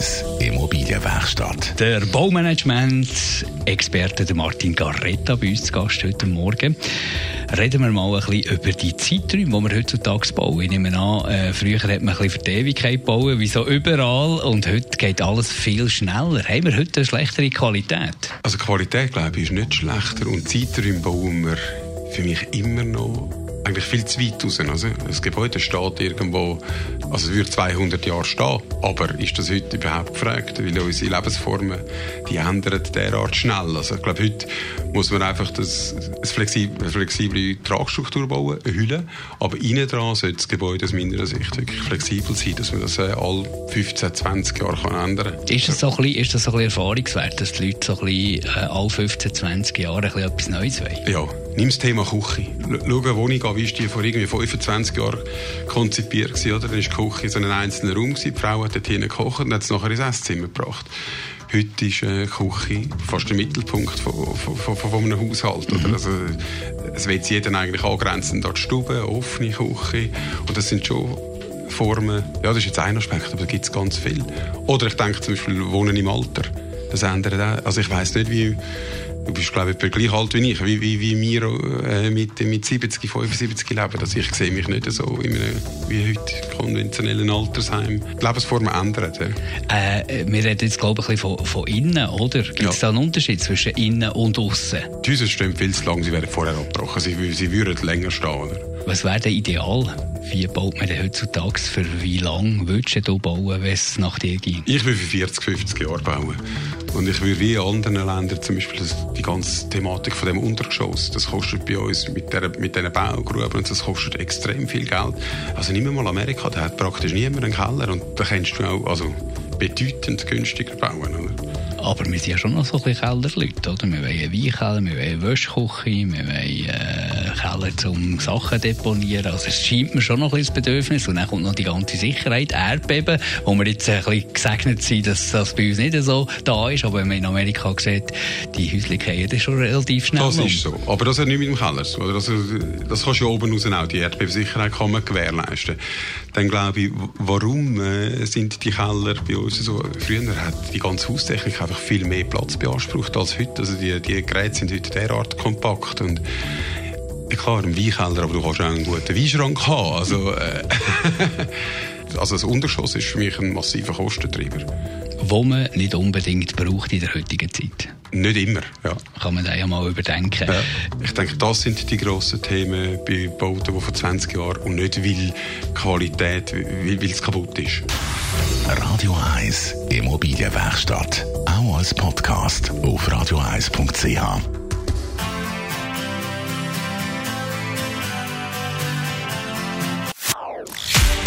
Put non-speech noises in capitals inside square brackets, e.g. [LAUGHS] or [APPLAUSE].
1 Immobilienwerkstatt. Der Baumanagement-Experte Martin Garretta bei uns zu Gast heute Morgen. Reden wir mal ein bisschen über die Zeiträume, die wir heutzutage bauen. Ich nehme an, äh, früher hat man ein bisschen für die Ewigkeit bauen, wie so überall, und heute geht alles viel schneller. Haben wir heute eine schlechtere Qualität? Also Qualität, glaube ich, ist nicht schlechter und Zeiträume bauen wir für mich immer noch eigentlich viel zu weit raus. Also, das Gebäude steht irgendwo, also es würde 200 Jahre stehen, aber ist das heute überhaupt gefragt? Weil unsere Lebensformen, die ändern derart schnell. Also ich glaube, heute muss man einfach das, eine flexible, flexible Tragstruktur bauen, eine Hülle, aber innen dran sollte das Gebäude aus meiner Sicht wirklich flexibel sein, dass man das äh, alle 15, 20 Jahre kann ändern kann. Ist das so ein bisschen, ist das so ein bisschen Erfahrungswert, dass die Leute so ein bisschen, äh, alle 15, 20 Jahre ein bisschen etwas Neues wollen? Ja, nimm das Thema Küche. Schau eine Wohnung an, wie ist die vor irgendwie 25 Jahren konzipiert gewesen, oder? Dann war die Küche so ein einzelner Raum gewesen. Die Frau hat dort hinten gekocht und hat es nachher ins Esszimmer gebracht. Heute ist äh, Küche fast der Mittelpunkt von, von, von, von einem Haushalt. Oder? Also, es wird jeden eigentlich angrenzen an die Stube, offene Küche. Und das sind schon Formen, ja, das ist jetzt ein Aspekt, aber da gibt es ganz viel. Oder ich denke zum Beispiel Wohnen im Alter. Das ändert auch. Also ich weiss nicht, wie Du bist, glaube ich, gleich alt wie ich, wie, wie, wie wir äh, mit, mit 70, 75 leben. Also ich sehe mich nicht so in einem, wie heute konventionellen Altersheim. Die Lebensformen ändern. Ja. Äh, wir reden jetzt, glaube ich, ein bisschen von, von innen, oder? Gibt es ja. da einen Unterschied zwischen innen und außen? Die Häuser stehen viel zu lang, sie werden vorher abgebrochen. Sie, sie würden länger stehen. Oder? Was wäre denn ideal? Wie baut man denn heutzutage? Für wie lange würdest du bauen, wenn es nach dir ging? Ich will für 40, 50 Jahre bauen. Und ich würde wie in anderen Ländern zum Beispiel die ganze Thematik von dem Untergeschoss, das kostet bei uns mit, der, mit diesen Baugruben das kostet extrem viel Geld. Also nimm mal Amerika, da hat praktisch niemand einen Keller und da kannst du auch also bedeutend günstiger bauen. Oder? Aber wir sind ja schon noch so ein bisschen Kellerleute, oder? Wir wollen Weinkeller, wir wollen Wäschküche, wir wollen einen Keller zum Sachen deponieren. Also es scheint mir schon noch ein bisschen das Bedürfnis. Und dann kommt noch die ganze Sicherheit, Erdbeben, wo wir jetzt ein bisschen gesegnet sind, dass das bei uns nicht so da ist. Aber wenn man in Amerika sieht, die Häuschen gehen das schon relativ schnell Das um. ist so. Aber das hat nichts mit dem Keller zu tun. Also, das kannst du oben raus auch. Die Erdbebensicherheit kann man gewährleisten. Dann glaube ich, warum äh, sind die Keller bei uns so? Früher hat die ganze Haustechnik einfach viel mehr Platz beansprucht als heute. Also die, die Geräte sind heute derart kompakt und klar, im Weinkeller, aber du kannst auch einen guten Weinschrank haben. Also, äh, [LAUGHS] also das Unterschoss ist für mich ein massiver Kostentreiber. Wo man nicht unbedingt braucht in der heutigen Zeit. Nicht immer, ja. Kann man da ja mal überdenken. Ja. Ich denke, das sind die grossen Themen bei Bauten, die vor 20 Jahren und nicht weil Qualität, weil, weil es kaputt ist. Radio 1 Immobilienwerkstatt. Auch als Podcast auf radio1.ch.